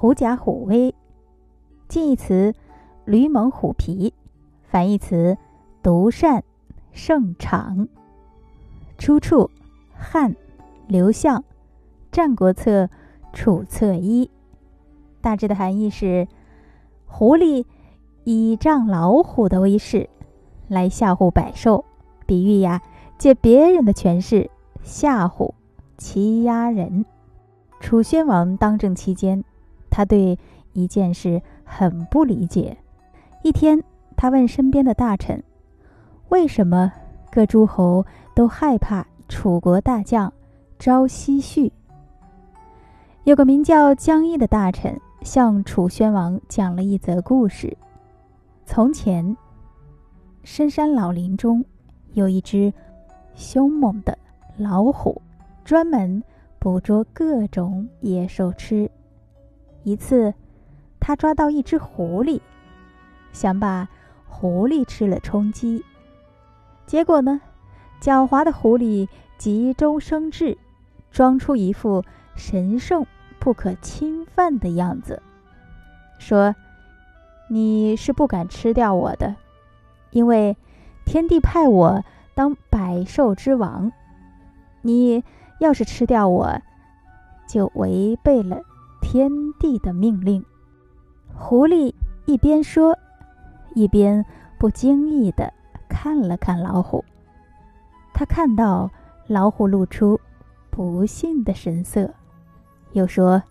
狐假虎威。近义词驴猛虎皮，反义词独善胜场。出处汉刘向《战国策·楚策一》，大致的含义是：狐狸倚仗老虎的威势来吓唬百兽，比喻呀，借别人的权势吓唬、欺压人。楚宣王当政期间，他对一件事很不理解。一天，他问身边的大臣：“为什么各诸侯都害怕楚国大将朝夕旭？”有个名叫江毅的大臣向楚宣王讲了一则故事：从前，深山老林中有一只凶猛的老虎，专门。捕捉各种野兽吃。一次，他抓到一只狐狸，想把狐狸吃了充饥。结果呢，狡猾的狐狸急中生智，装出一副神圣不可侵犯的样子，说：“你是不敢吃掉我的，因为天帝派我当百兽之王。你。”要是吃掉我，就违背了天地的命令。狐狸一边说，一边不经意的看了看老虎。他看到老虎露出不信的神色，又说：“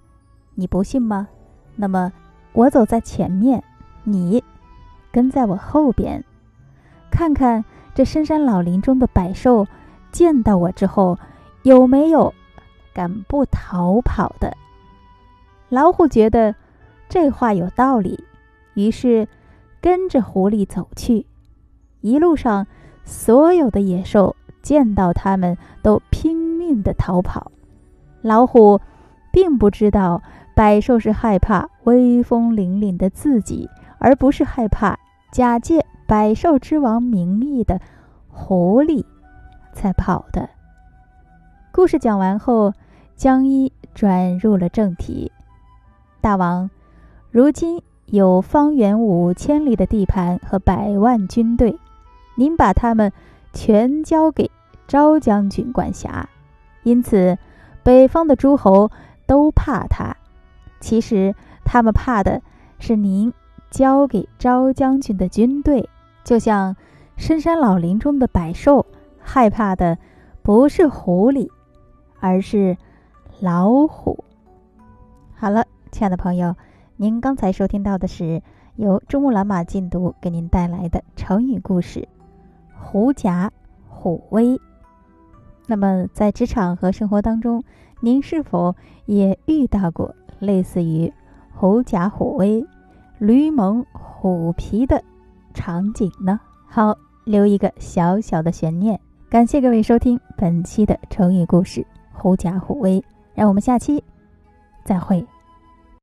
你不信吗？那么我走在前面，你跟在我后边，看看这深山老林中的百兽见到我之后。”有没有敢不逃跑的？老虎觉得这话有道理，于是跟着狐狸走去。一路上，所有的野兽见到他们都拼命的逃跑。老虎并不知道百兽是害怕威风凛凛的自己，而不是害怕假借百兽之王名义的狐狸才跑的。故事讲完后，江一转入了正题。大王，如今有方圆五千里的地盘和百万军队，您把他们全交给昭将军管辖，因此北方的诸侯都怕他。其实他们怕的是您交给昭将军的军队，就像深山老林中的百兽害怕的不是狐狸。而是老虎。好了，亲爱的朋友，您刚才收听到的是由珠穆朗玛禁毒给您带来的成语故事“狐假虎威”。那么，在职场和生活当中，您是否也遇到过类似于“狐假虎威”、“驴蒙虎皮”的场景呢？好，留一个小小的悬念。感谢各位收听本期的成语故事。狐假虎威，让我们下期再会。